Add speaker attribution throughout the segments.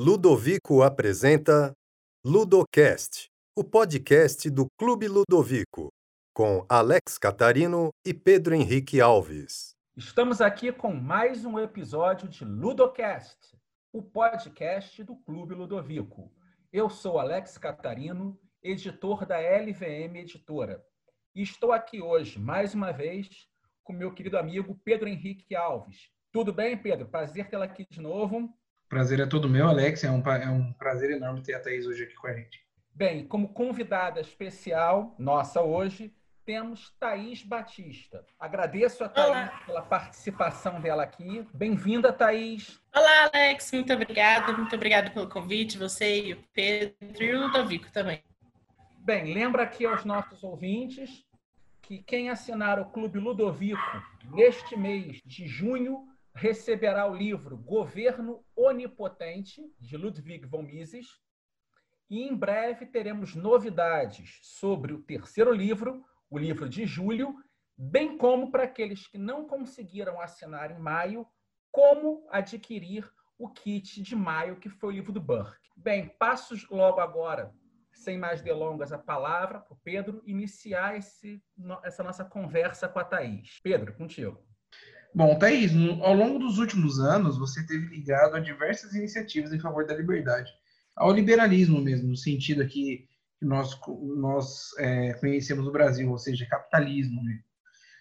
Speaker 1: Ludovico apresenta Ludocast, o podcast do Clube Ludovico, com Alex Catarino e Pedro Henrique Alves.
Speaker 2: Estamos aqui com mais um episódio de Ludocast, o podcast do Clube Ludovico. Eu sou Alex Catarino, editor da LVM Editora, e estou aqui hoje, mais uma vez, com meu querido amigo Pedro Henrique Alves. Tudo bem, Pedro? Prazer tê-la aqui de novo.
Speaker 3: Prazer é todo meu, Alex. É um, é um prazer enorme ter a Thaís hoje aqui com a gente.
Speaker 2: Bem, como convidada especial nossa hoje, temos Thaís Batista. Agradeço a Thaís Olá. pela participação dela aqui. Bem-vinda, Thaís.
Speaker 4: Olá, Alex. Muito obrigada. Muito obrigada pelo convite, você e o Pedro e o Ludovico também.
Speaker 2: Bem, lembra aqui aos nossos ouvintes que quem assinar o Clube Ludovico neste mês de junho receberá o livro Governo Onipotente, de Ludwig von Mises, e em breve teremos novidades sobre o terceiro livro, o livro de julho, bem como para aqueles que não conseguiram assinar em maio, como adquirir o kit de maio, que foi o livro do Burke. Bem, passo logo agora, sem mais delongas, a palavra para o Pedro iniciar esse, essa nossa conversa com a Thaís. Pedro, contigo.
Speaker 3: Bom, Thaís, ao longo dos últimos anos, você teve ligado a diversas iniciativas em favor da liberdade, ao liberalismo mesmo, no sentido aqui que nós, nós é, conhecemos no Brasil, ou seja, capitalismo. Né?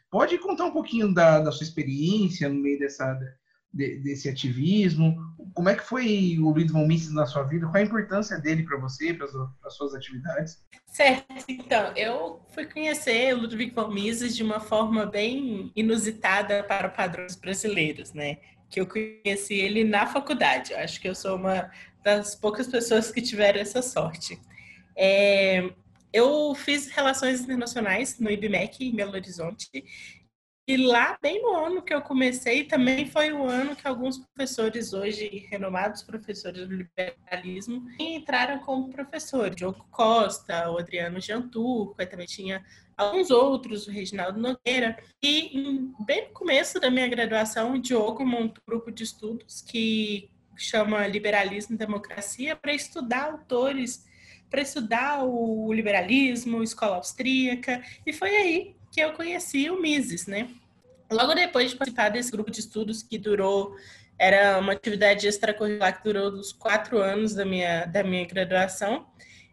Speaker 3: Pode contar um pouquinho da, da sua experiência no meio dessa, de, desse ativismo? Como é que foi o Luiz von Mises na sua vida? Qual a importância dele para você, para as suas atividades?
Speaker 4: Certo, então, eu fui conhecer o Ludwig von Mises de uma forma bem inusitada para padrões brasileiros, né? Que eu conheci ele na faculdade. Eu acho que eu sou uma das poucas pessoas que tiveram essa sorte. É, eu fiz relações internacionais no IBMEC, em Belo Horizonte, e lá, bem no ano que eu comecei, também foi o ano que alguns professores, hoje renomados professores do liberalismo, entraram como professor. Diogo Costa, o Adriano Janturco, aí também tinha alguns outros, o Reginaldo Nogueira. E bem no começo da minha graduação, o Diogo montou um grupo de estudos que chama Liberalismo e Democracia para estudar autores, para estudar o liberalismo, escola austríaca. E foi aí que eu conheci o Mises, né? Logo depois de participar desse grupo de estudos que durou, era uma atividade extracurricular que durou os quatro anos da minha, da minha graduação,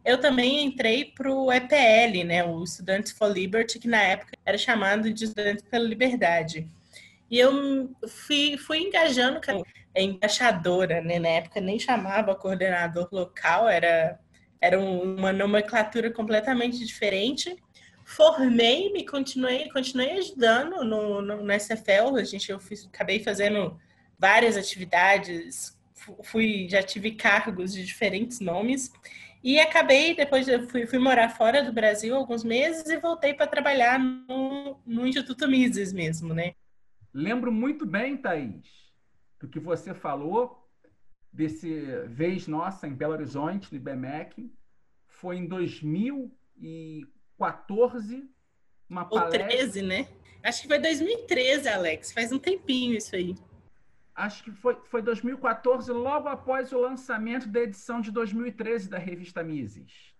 Speaker 4: eu também entrei para o EPL, né, o Students for Liberty, que na época era chamado de Estudantes pela Liberdade. E eu fui, fui engajando como embaixadora, né, na época nem chamava coordenador local, era, era uma nomenclatura completamente diferente formei, me continuei, continuei ajudando no, no, no SFL. A gente, eu fiz, acabei fazendo várias atividades, fui, já tive cargos de diferentes nomes. E acabei, depois eu fui, fui morar fora do Brasil alguns meses e voltei para trabalhar no, no Instituto Mises mesmo, né?
Speaker 2: Lembro muito bem, Thaís, do que você falou desse vez nossa em Belo Horizonte, no IBMEC. Foi em 2000 e 14,
Speaker 4: uma palestra... Ou 13, né? Acho que foi 2013, Alex. Faz um tempinho isso aí.
Speaker 2: Acho que foi, foi 2014, logo após o lançamento da edição de 2013 da revista Mises.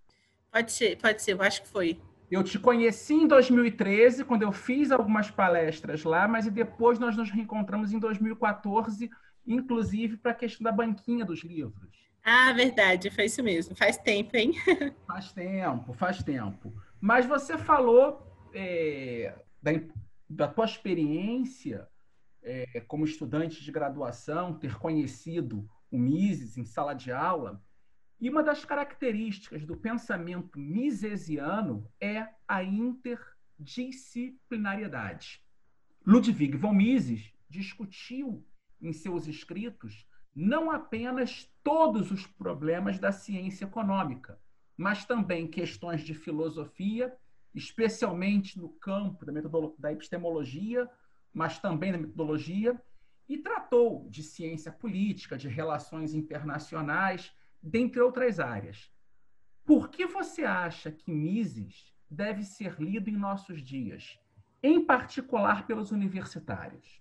Speaker 4: Pode ser, pode ser, eu acho que foi.
Speaker 2: Eu te conheci em 2013, quando eu fiz algumas palestras lá, mas depois nós nos reencontramos em 2014, inclusive para a questão da banquinha dos livros.
Speaker 4: Ah, verdade, foi isso mesmo. Faz tempo, hein?
Speaker 2: faz tempo, faz tempo. Mas você falou é, da, da tua experiência é, como estudante de graduação, ter conhecido o Mises em sala de aula. E uma das características do pensamento misesiano é a interdisciplinariedade. Ludwig von Mises discutiu em seus escritos não apenas todos os problemas da ciência econômica, mas também questões de filosofia, especialmente no campo da, da epistemologia, mas também da metodologia, e tratou de ciência política, de relações internacionais, dentre outras áreas. Por que você acha que Mises deve ser lido em nossos dias, em particular pelos universitários?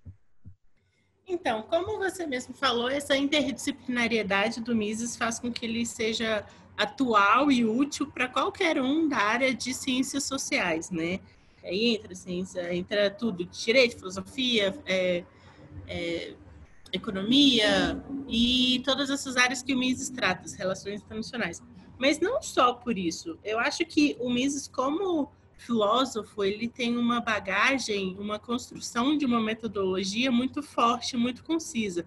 Speaker 4: Então, como você mesmo falou, essa interdisciplinariedade do Mises faz com que ele seja atual e útil para qualquer um da área de ciências sociais, né? Aí entra ciência, entra tudo, direito, filosofia, é, é, economia e todas essas áreas que o Mises trata, as relações internacionais. Mas não só por isso. Eu acho que o Mises, como filósofo, ele tem uma bagagem, uma construção de uma metodologia muito forte, muito concisa.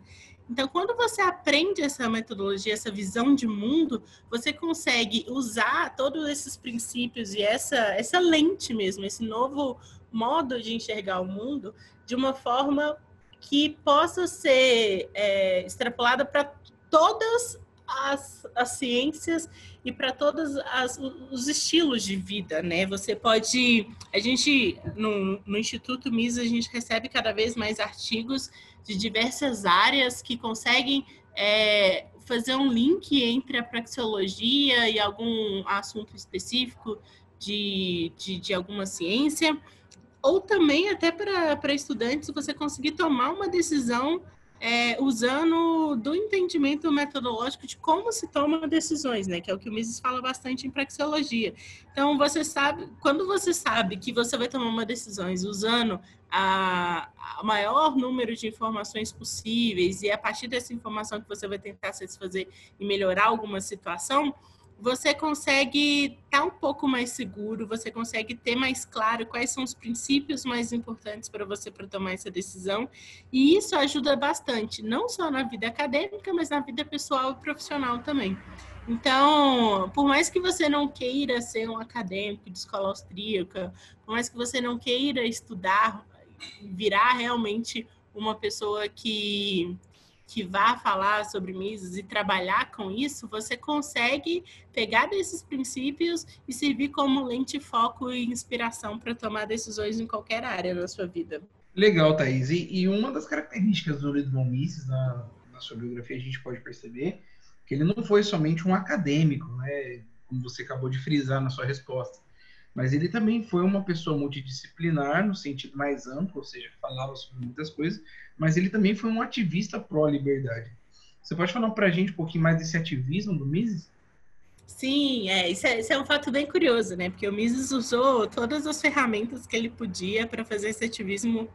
Speaker 4: Então, quando você aprende essa metodologia, essa visão de mundo, você consegue usar todos esses princípios e essa, essa lente mesmo, esse novo modo de enxergar o mundo de uma forma que possa ser é, extrapolada para todas as, as ciências e para todos as, os estilos de vida, né? Você pode, a gente no, no Instituto Mises a gente recebe cada vez mais artigos de diversas áreas que conseguem é, fazer um link entre a praxeologia e algum assunto específico de, de, de alguma ciência, ou também até para estudantes você conseguir tomar uma decisão é, usando do entendimento metodológico de como se toma decisões, né? Que é o que o Mises fala bastante em praxeologia. Então, você sabe, quando você sabe que você vai tomar uma decisão usando a, a maior número de informações possíveis e é a partir dessa informação que você vai tentar satisfazer e melhorar alguma situação, você consegue estar tá um pouco mais seguro, você consegue ter mais claro quais são os princípios mais importantes para você para tomar essa decisão. E isso ajuda bastante, não só na vida acadêmica, mas na vida pessoal e profissional também. Então, por mais que você não queira ser um acadêmico de escola austríaca, por mais que você não queira estudar, virar realmente uma pessoa que que vá falar sobre Mises e trabalhar com isso, você consegue pegar desses princípios e servir como lente, foco e inspiração para tomar decisões em qualquer área da sua vida.
Speaker 3: Legal, Thaís. E, e uma das características do Ludwig Mises na, na sua biografia, a gente pode perceber que ele não foi somente um acadêmico, né, como você acabou de frisar na sua resposta, mas ele também foi uma pessoa multidisciplinar no sentido mais amplo, ou seja, falava sobre muitas coisas, mas ele também foi um ativista pró-liberdade. Você pode falar para a gente um pouquinho mais desse ativismo do Mises?
Speaker 4: Sim, é isso, é, isso é um fato bem curioso, né? Porque o Mises usou todas as ferramentas que ele podia para fazer esse ativismo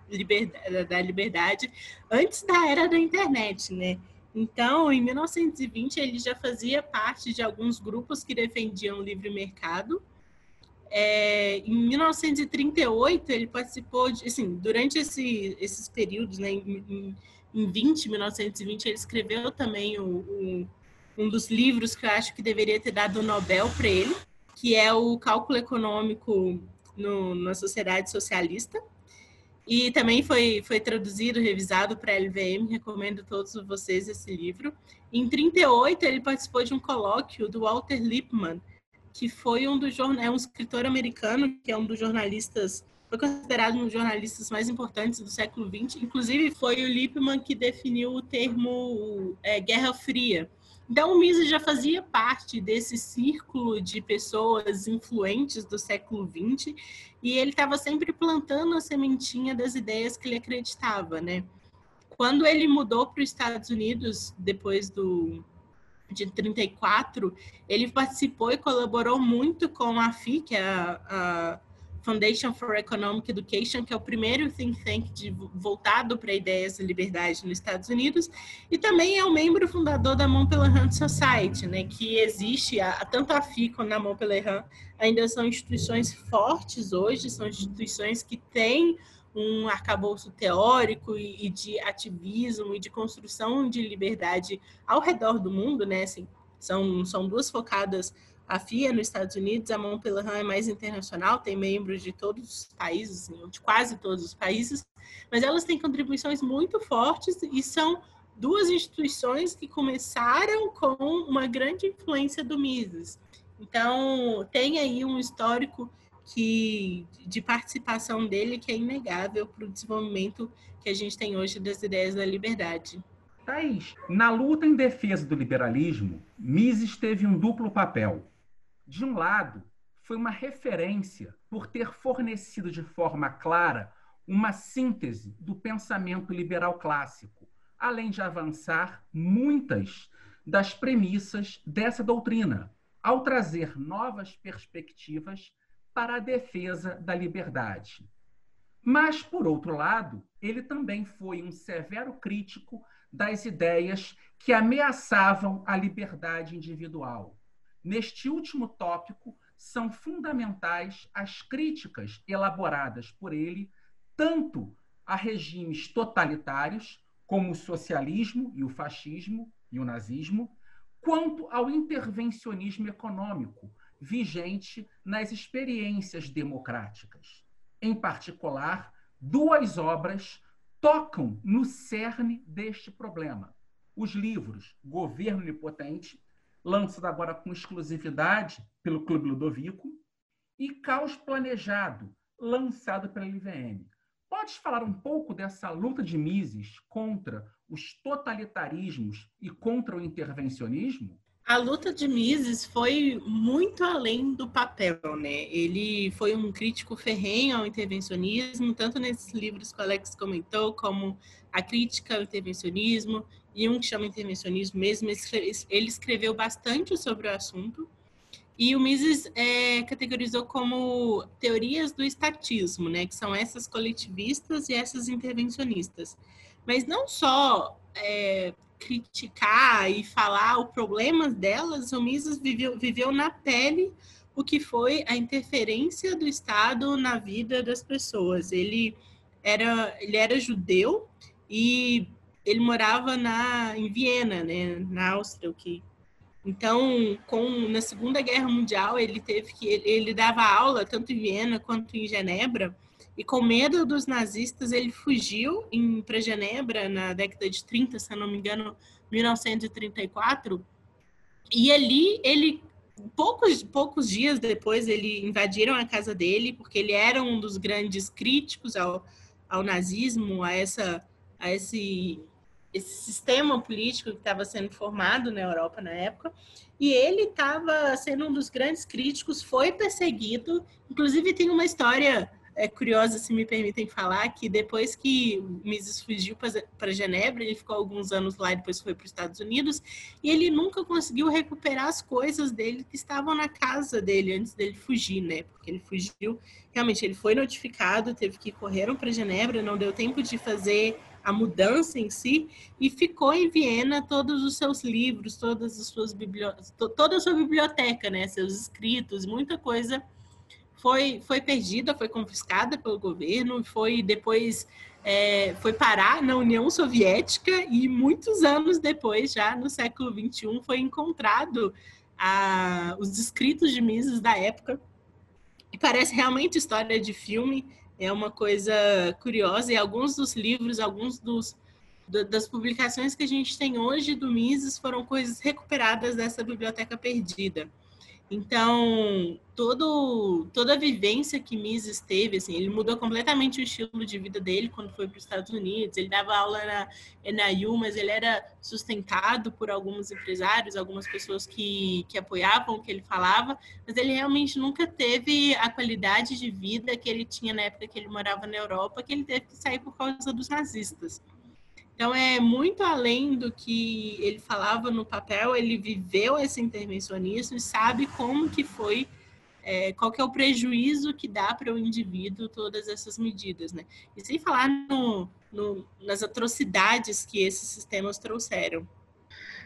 Speaker 4: da liberdade antes da era da internet, né? Então, em 1920, ele já fazia parte de alguns grupos que defendiam o livre mercado é, em 1938, ele participou, de, assim, durante esse, esses períodos, né, em, em 20, 1920, ele escreveu também o, o, um dos livros que eu acho que deveria ter dado o Nobel para ele, que é o Cálculo Econômico no, na Sociedade Socialista. E também foi, foi traduzido, revisado para a LVM, recomendo a todos vocês esse livro. Em 38, ele participou de um colóquio do Walter Lippmann, que foi um dos é um escritor americano, que é um dos jornalistas, foi considerado um dos jornalistas mais importantes do século XX. Inclusive, foi o Lippmann que definiu o termo é, Guerra Fria. Então, o Mises já fazia parte desse círculo de pessoas influentes do século XX e ele estava sempre plantando a sementinha das ideias que ele acreditava, né? Quando ele mudou para os Estados Unidos, depois do, de 34, ele participou e colaborou muito com a FI, que é a, a Foundation for Economic Education, que é o primeiro think tank de, voltado para ideias de liberdade nos Estados Unidos, e também é um membro fundador da Montpellier Society, né, que existe, a, tanto a FI quanto a Montpellier ainda são instituições fortes hoje, são instituições que têm um arcabouço teórico e, de ativismo e de construção de liberdade ao redor do mundo, né? Assim, são, são duas focadas a FIA nos Estados Unidos, a Montpellier é mais internacional, tem membros de todos os países, assim, de quase todos os países, mas elas têm contribuições muito fortes e são duas instituições que começaram com uma grande influência do Mises. Então, tem aí um histórico que de participação dele que é inegável para o desenvolvimento que a gente tem hoje das ideias da liberdade.
Speaker 2: Thaís, na luta em defesa do liberalismo, Mises teve um duplo papel. De um lado, foi uma referência por ter fornecido de forma clara uma síntese do pensamento liberal clássico, além de avançar muitas das premissas dessa doutrina, ao trazer novas perspectivas para a defesa da liberdade. Mas, por outro lado, ele também foi um severo crítico das ideias que ameaçavam a liberdade individual. Neste último tópico, são fundamentais as críticas elaboradas por ele tanto a regimes totalitários, como o socialismo e o fascismo e o nazismo, quanto ao intervencionismo econômico vigente nas experiências democráticas. Em particular, duas obras tocam no cerne deste problema. Os livros Governo Onipotente, lançado agora com exclusividade pelo Clube Ludovico, e Caos Planejado, lançado pela LVM. Podes falar um pouco dessa luta de Mises contra os totalitarismos e contra o intervencionismo?
Speaker 4: A luta de Mises foi muito além do papel, né? Ele foi um crítico ferrenho ao intervencionismo, tanto nesses livros que o Alex comentou, como a crítica ao intervencionismo, e um que chama Intervencionismo mesmo. Ele escreveu bastante sobre o assunto. E o Mises é, categorizou como teorias do estatismo, né? Que são essas coletivistas e essas intervencionistas. Mas não só é, criticar e falar o problema delas, o Mises viveu, viveu na pele o que foi a interferência do Estado na vida das pessoas. Ele era, ele era judeu e ele morava na, em Viena, né, na Áustria, o que então, com, na Segunda Guerra Mundial, ele teve que ele, ele dava aula tanto em Viena quanto em Genebra, e com medo dos nazistas, ele fugiu para Genebra na década de 30, se não me engano, 1934. E ali ele poucos poucos dias depois ele invadiram a casa dele porque ele era um dos grandes críticos ao, ao nazismo, a essa a esse esse sistema político que estava sendo formado na Europa na época, e ele estava sendo um dos grandes críticos, foi perseguido, inclusive tem uma história é, curiosa, se me permitem falar, que depois que Mises fugiu para Genebra, ele ficou alguns anos lá e depois foi para os Estados Unidos, e ele nunca conseguiu recuperar as coisas dele que estavam na casa dele antes dele fugir, né? Porque ele fugiu, realmente ele foi notificado, teve que correr para Genebra, não deu tempo de fazer a mudança em si e ficou em Viena todos os seus livros, todas as suas bibliotecas, toda a sua biblioteca, né, seus escritos, muita coisa foi foi perdida, foi confiscada pelo governo, foi depois é, foi parar na União Soviética e muitos anos depois, já no século 21, foi encontrado a, os escritos de Mises da época e parece realmente história de filme é uma coisa curiosa e alguns dos livros, alguns dos das publicações que a gente tem hoje do Mises foram coisas recuperadas dessa biblioteca perdida. Então, todo, toda a vivência que Mises teve, assim, ele mudou completamente o estilo de vida dele quando foi para os Estados Unidos. Ele dava aula na NIU, mas ele era sustentado por alguns empresários, algumas pessoas que, que apoiavam o que ele falava, mas ele realmente nunca teve a qualidade de vida que ele tinha na época que ele morava na Europa, que ele teve que sair por causa dos nazistas. Então é muito além do que ele falava no papel, ele viveu esse intervencionismo e sabe como que foi, é, qual que é o prejuízo que dá para o indivíduo todas essas medidas, né? E sem falar no, no, nas atrocidades que esses sistemas trouxeram.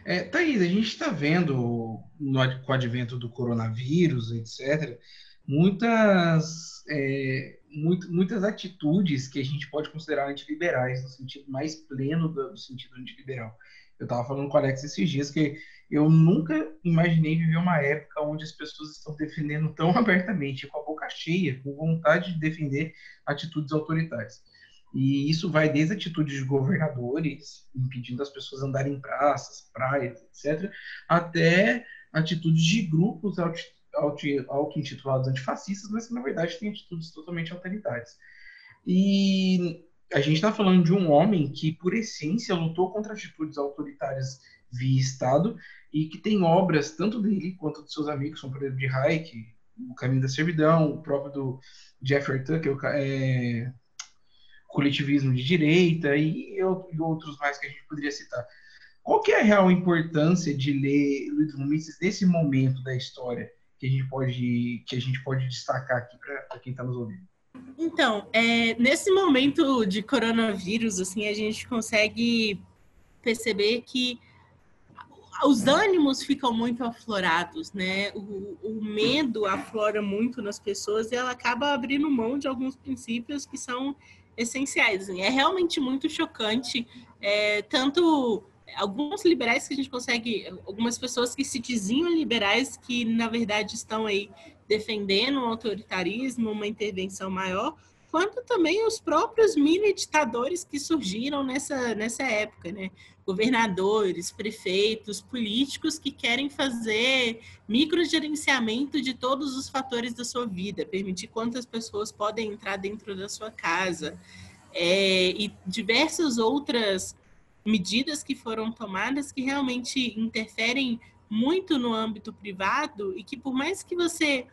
Speaker 3: É, Thaís, a gente está vendo no, com o advento do coronavírus, etc., muitas é, muito, muitas atitudes que a gente pode considerar antiliberais, no sentido mais pleno do, do sentido antiliberal. Eu estava falando com o Alex esses dias que eu nunca imaginei viver uma época onde as pessoas estão defendendo tão abertamente, com a boca cheia, com vontade de defender atitudes autoritárias. E isso vai desde atitudes de governadores, impedindo as pessoas andarem em praças, praias, etc., até atitudes de grupos auto-intitulados antifascistas, mas que na verdade têm atitudes totalmente autoritárias. E a gente está falando de um homem que, por essência, lutou contra atitudes autoritárias via Estado e que tem obras, tanto dele quanto de seus amigos, como por exemplo de Hayek, O Caminho da Servidão, o próprio do Jeffrey Tucker, é, coletivismo de direita e, e outros mais que a gente poderia citar. Qual que é a real importância de ler Ludwig Mises nesse momento da história que a gente pode, que a gente pode destacar aqui para quem está nos ouvindo?
Speaker 4: Então, é, nesse momento de coronavírus, assim, a gente consegue perceber que os ânimos ficam muito aflorados, né? O, o, medo aflora muito nas pessoas e ela acaba abrindo mão de alguns princípios que são essenciais. Assim. É realmente muito chocante, é, tanto alguns liberais que a gente consegue, algumas pessoas que se diziam liberais que na verdade estão aí defendendo o autoritarismo, uma intervenção maior, quanto também os próprios mini ditadores que surgiram nessa, nessa época, né? Governadores, prefeitos, políticos que querem fazer microgerenciamento de todos os fatores da sua vida, permitir quantas pessoas podem entrar dentro da sua casa, é, e diversas outras medidas que foram tomadas que realmente interferem muito no âmbito privado e que por mais que você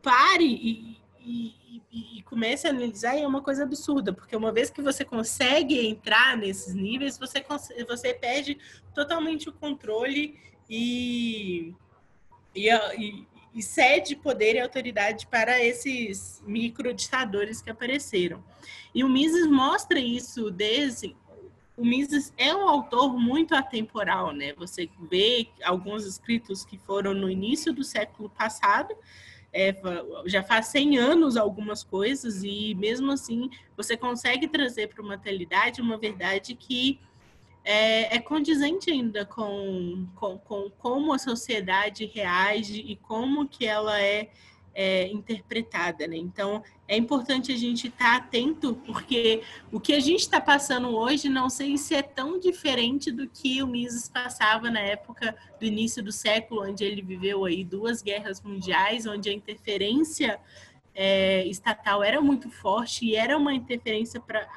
Speaker 4: pare e, e, e, e, comece a analisar é uma coisa absurda, porque uma vez que você consegue entrar nesses níveis, você, você perde totalmente o controle e, e, e, cede poder e autoridade para esses microditadores que apareceram. E o Mises mostra isso desde o Mises é um autor muito atemporal, né? Você vê alguns escritos que foram no início do século passado, é, já faz 100 anos algumas coisas, e mesmo assim você consegue trazer para uma atualidade uma verdade que é, é condizente ainda com, com, com como a sociedade reage e como que ela é é, interpretada, né? Então é importante a gente estar tá atento, porque o que a gente está passando hoje não sei se é tão diferente do que o Mises passava na época do início do século, onde ele viveu aí duas guerras mundiais, onde a interferência é, estatal era muito forte e era uma interferência para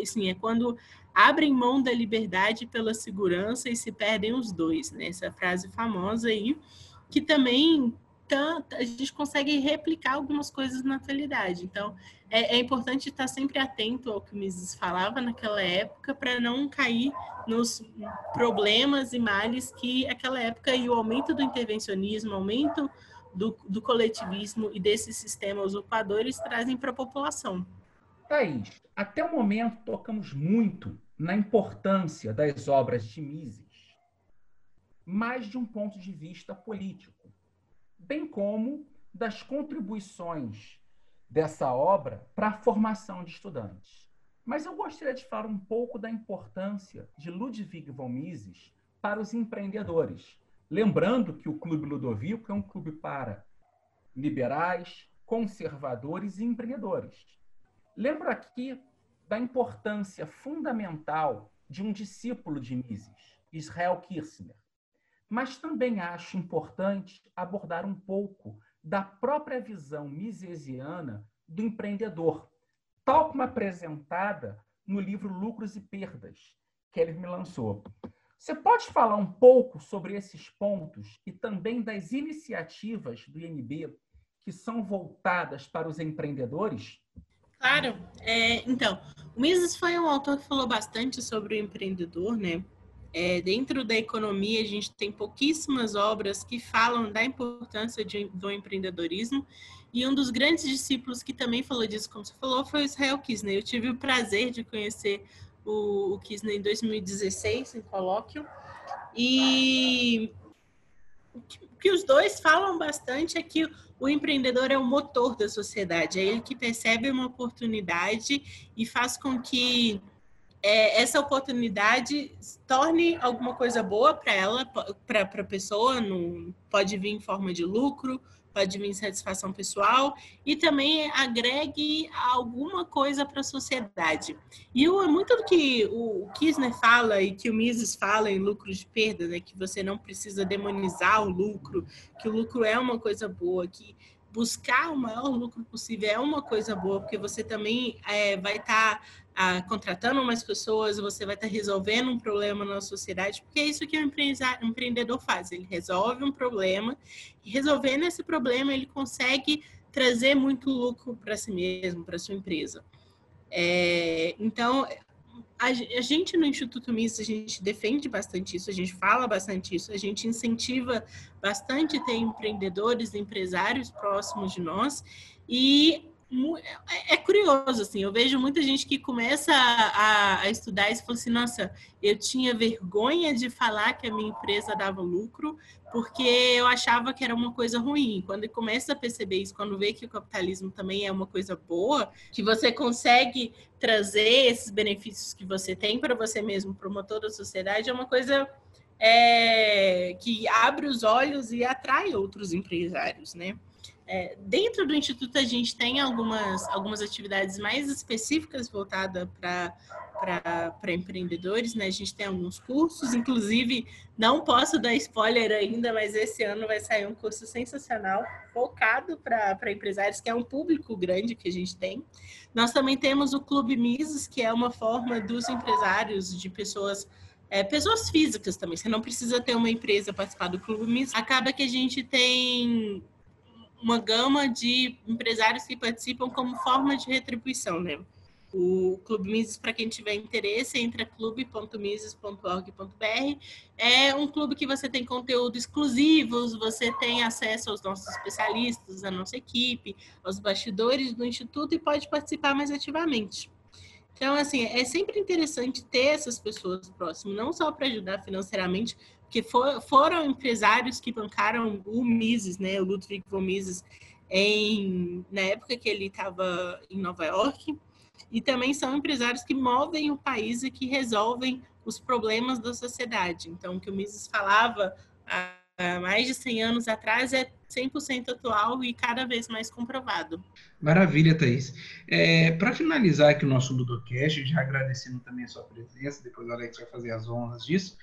Speaker 4: assim é quando abrem mão da liberdade pela segurança e se perdem os dois, né? Essa frase famosa aí que também a gente consegue replicar algumas coisas na atualidade. Então, é, é importante estar sempre atento ao que o Mises falava naquela época para não cair nos problemas e males que aquela época e o aumento do intervencionismo, aumento do, do coletivismo e desses sistemas usurpadores trazem para a população.
Speaker 2: Thaís, até o momento tocamos muito na importância das obras de Mises, mais de um ponto de vista político bem como das contribuições dessa obra para a formação de estudantes. Mas eu gostaria de falar um pouco da importância de Ludwig von Mises para os empreendedores. Lembrando que o Clube Ludovico é um clube para liberais, conservadores e empreendedores. Lembro aqui da importância fundamental de um discípulo de Mises, Israel Kirsner, mas também acho importante abordar um pouco da própria visão misesiana do empreendedor, tal como apresentada no livro Lucros e Perdas, que ele me lançou. Você pode falar um pouco sobre esses pontos e também das iniciativas do INB que são voltadas para os empreendedores?
Speaker 4: Claro. É, então, o Mises foi um autor que falou bastante sobre o empreendedor, né? É, dentro da economia, a gente tem pouquíssimas obras que falam da importância de, do empreendedorismo. E um dos grandes discípulos que também falou disso, como você falou, foi o Israel Kisner. Eu tive o prazer de conhecer o, o Kisner em 2016, em colóquio. E o que, que os dois falam bastante é que o empreendedor é o motor da sociedade, é ele que percebe uma oportunidade e faz com que é, essa oportunidade torne alguma coisa boa para ela, para a pessoa, no, pode vir em forma de lucro, pode vir em satisfação pessoal e também agregue alguma coisa para a sociedade. E o, muito do que o Kisner fala e que o Mises fala em lucros de perda, né, que você não precisa demonizar o lucro, que o lucro é uma coisa boa, que buscar o maior lucro possível é uma coisa boa, porque você também é, vai estar tá a, contratando mais pessoas, você vai estar resolvendo um problema na sociedade, porque é isso que o empreendedor faz. Ele resolve um problema e resolvendo esse problema ele consegue trazer muito lucro para si mesmo, para sua empresa. É, então, a, a, gente no Instituto Mises, a gente defende bastante isso, a gente fala bastante isso, a gente incentiva bastante ter empreendedores, empresários próximos de nós e é, é curioso, assim, eu vejo muita gente que começa a, a, estudar e fala assim, nossa, eu tinha vergonha de falar que a minha empresa dava lucro, porque eu achava que era uma coisa ruim. Quando começa a perceber isso, quando vê que o capitalismo também é uma coisa boa, que você consegue trazer esses benefícios que você tem para você mesmo, promotor da sociedade, é uma coisa é, que abre os olhos e atrai outros empresários, né? É, dentro do Instituto, a gente tem algumas, algumas atividades mais específicas voltadas para empreendedores, né? A gente tem alguns cursos, inclusive, não posso dar spoiler ainda, mas esse ano vai sair um curso sensacional, focado para empresários, que é um público grande que a gente tem. Nós também temos o Clube Mises, que é uma forma dos empresários, de pessoas é, pessoas físicas também. Você não precisa ter uma empresa participar do Clube Mises. Acaba que a gente tem uma gama de empresários que participam como forma de retribuição, né? O Clube Mises, para quem tiver interesse, entra clube.mises.org.br. É um clube que você tem conteúdo exclusivos, você tem acesso aos nossos especialistas, à nossa equipe, aos bastidores do Instituto e pode participar mais ativamente. Então, assim, é sempre interessante ter essas pessoas próximas, não só para ajudar financeiramente, que for, foram empresários que bancaram o Mises, né, o Ludwig von Mises, em, na época que ele estava em Nova York, e também são empresários que movem o país e que resolvem os problemas da sociedade. Então, o que o Mises falava há mais de 100 anos atrás é 100% atual e cada vez mais comprovado.
Speaker 3: Maravilha, Thaís. É, Para finalizar aqui o nosso Ludocast, já agradecendo também a sua presença, depois o Alex vai fazer as honras disso,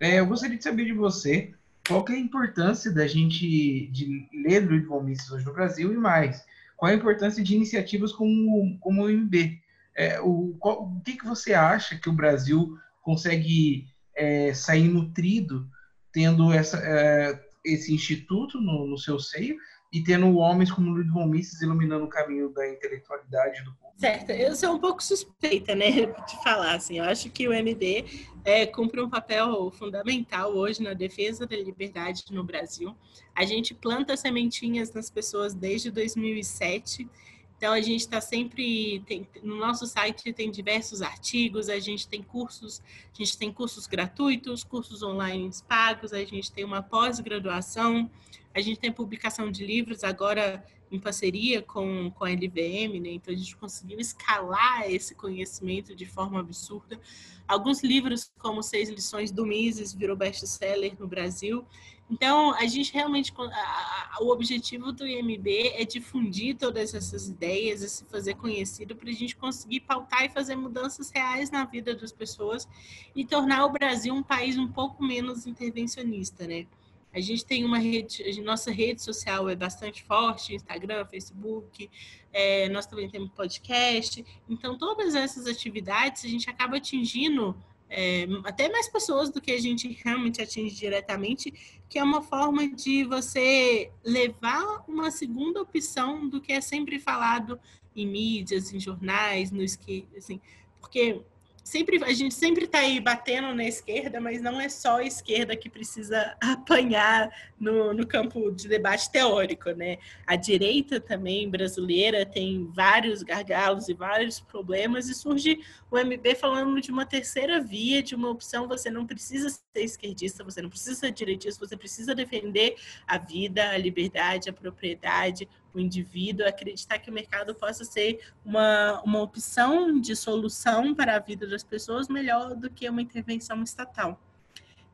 Speaker 3: é, eu gostaria de saber de você qual é a importância da gente de ler Ludwig von Mises hoje no Brasil e mais, qual a importância de iniciativas como, como o MB? É, o, qual, o que, que você acha que o Brasil consegue é, sair nutrido tendo essa, é, esse instituto no, no, seu seio e tendo homens como Ludwig von Mises iluminando o caminho da intelectualidade do povo?
Speaker 4: Certo, eu sou um pouco suspeita, né, de falar assim. Eu acho que o MD é, cumpre um papel fundamental hoje na defesa da liberdade no Brasil. A gente planta sementinhas nas pessoas desde 2007. Então a gente está sempre tem, no nosso site tem diversos artigos, a gente tem cursos, a gente tem cursos gratuitos, cursos online pagos, a gente tem uma pós-graduação, a gente tem publicação de livros agora em parceria com, com a LVM, né? Então a gente conseguiu escalar esse conhecimento de forma absurda. Alguns livros, como Seis Lições do Mises, virou best-seller no Brasil. Então, a gente realmente, a, a, o objetivo do IMB é difundir todas essas ideias, e se fazer conhecido para a gente conseguir pautar e fazer mudanças reais na vida das pessoas e tornar o Brasil um país um pouco menos intervencionista, né? A gente tem uma rede, nossa rede social é bastante forte, Instagram, Facebook, é, nós também temos podcast. Então, todas essas atividades a gente acaba atingindo é, até mais pessoas do que a gente realmente atinge diretamente, que é uma forma de você levar uma segunda opção do que é sempre falado em mídias, em jornais, no assim, porque sempre a gente sempre está aí batendo na esquerda, mas não é só a esquerda que precisa apanhar no, no campo de debate teórico, né? A direita também brasileira tem vários gargalos e vários problemas e surge o MB falando de uma terceira via, de uma opção. Você não precisa ser esquerdista, você não precisa ser direitista, você precisa defender a vida, a liberdade, a propriedade, o indivíduo, acreditar que o mercado possa ser uma, uma opção de solução para a vida das pessoas melhor do que uma intervenção estatal.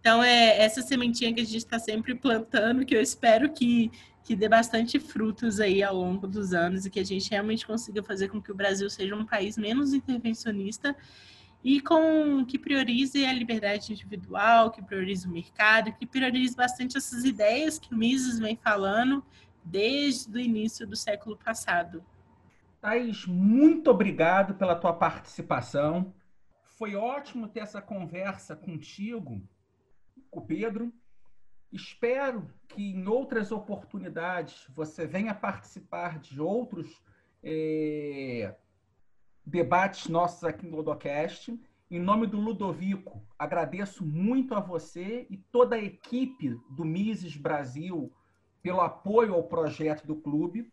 Speaker 4: Então, é essa sementinha que a gente está sempre plantando, que eu espero que, que dê bastante frutos aí ao longo dos anos e que a gente realmente consiga fazer com que o Brasil seja um país menos intervencionista e com que priorize a liberdade individual, que priorize o mercado, que priorize bastante essas ideias que o Mises vem falando desde o início do século passado.
Speaker 2: Thaís, muito obrigado pela tua participação. Foi ótimo ter essa conversa contigo, com o Pedro. Espero que em outras oportunidades você venha participar de outros é, debates nossos aqui no Ludocast. Em nome do Ludovico, agradeço muito a você e toda a equipe do Mises Brasil pelo apoio ao projeto do clube.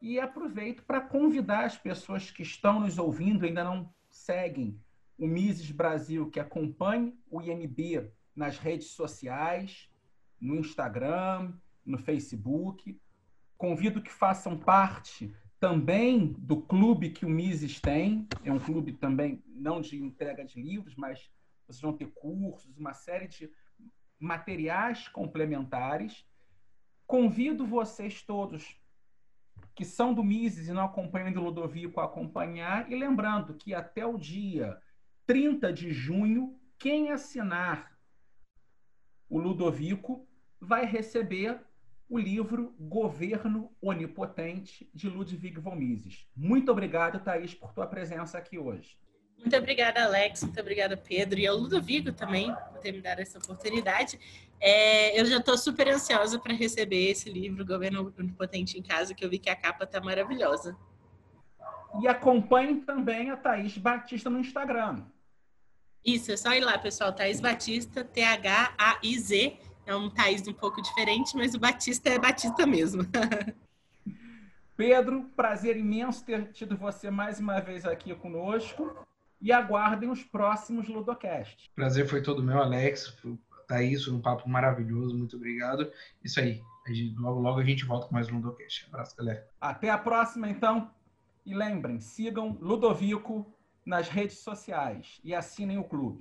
Speaker 2: E aproveito para convidar as pessoas que estão nos ouvindo, ainda não seguem o Mises Brasil, que acompanhe o IMB nas redes sociais, no Instagram, no Facebook. Convido que façam parte também do clube que o Mises tem. É um clube também não de entrega de livros, mas vocês vão ter cursos, uma série de materiais complementares. Convido vocês todos que são do Mises e não acompanham do Ludovico a acompanhar. E lembrando que até o dia 30 de junho, quem assinar o Ludovico vai receber o livro Governo Onipotente, de Ludwig von Mises. Muito obrigado, Thaís, por tua presença aqui hoje.
Speaker 4: Muito obrigada, Alex. Muito obrigada, Pedro. E ao Ludovico também, por ter me dado essa oportunidade. É, eu já estou super ansiosa para receber esse livro, Governo Onipotente em Casa, que eu vi que a capa está maravilhosa.
Speaker 2: E acompanhe também a Thaís Batista no Instagram.
Speaker 4: Isso, é só ir lá, pessoal. Thaís Batista, T-H-A-I-Z. É um Thaís um pouco diferente, mas o Batista é Batista mesmo.
Speaker 2: Pedro, prazer imenso ter tido você mais uma vez aqui conosco. E aguardem os próximos Ludocast.
Speaker 3: Prazer foi todo meu, Alex. Thaís, foi um papo maravilhoso. Muito obrigado. Isso aí. Logo, logo a gente volta com mais um Ludocast. Abraço, galera.
Speaker 2: Até a próxima, então. E lembrem, sigam Ludovico nas redes sociais e assinem o clube.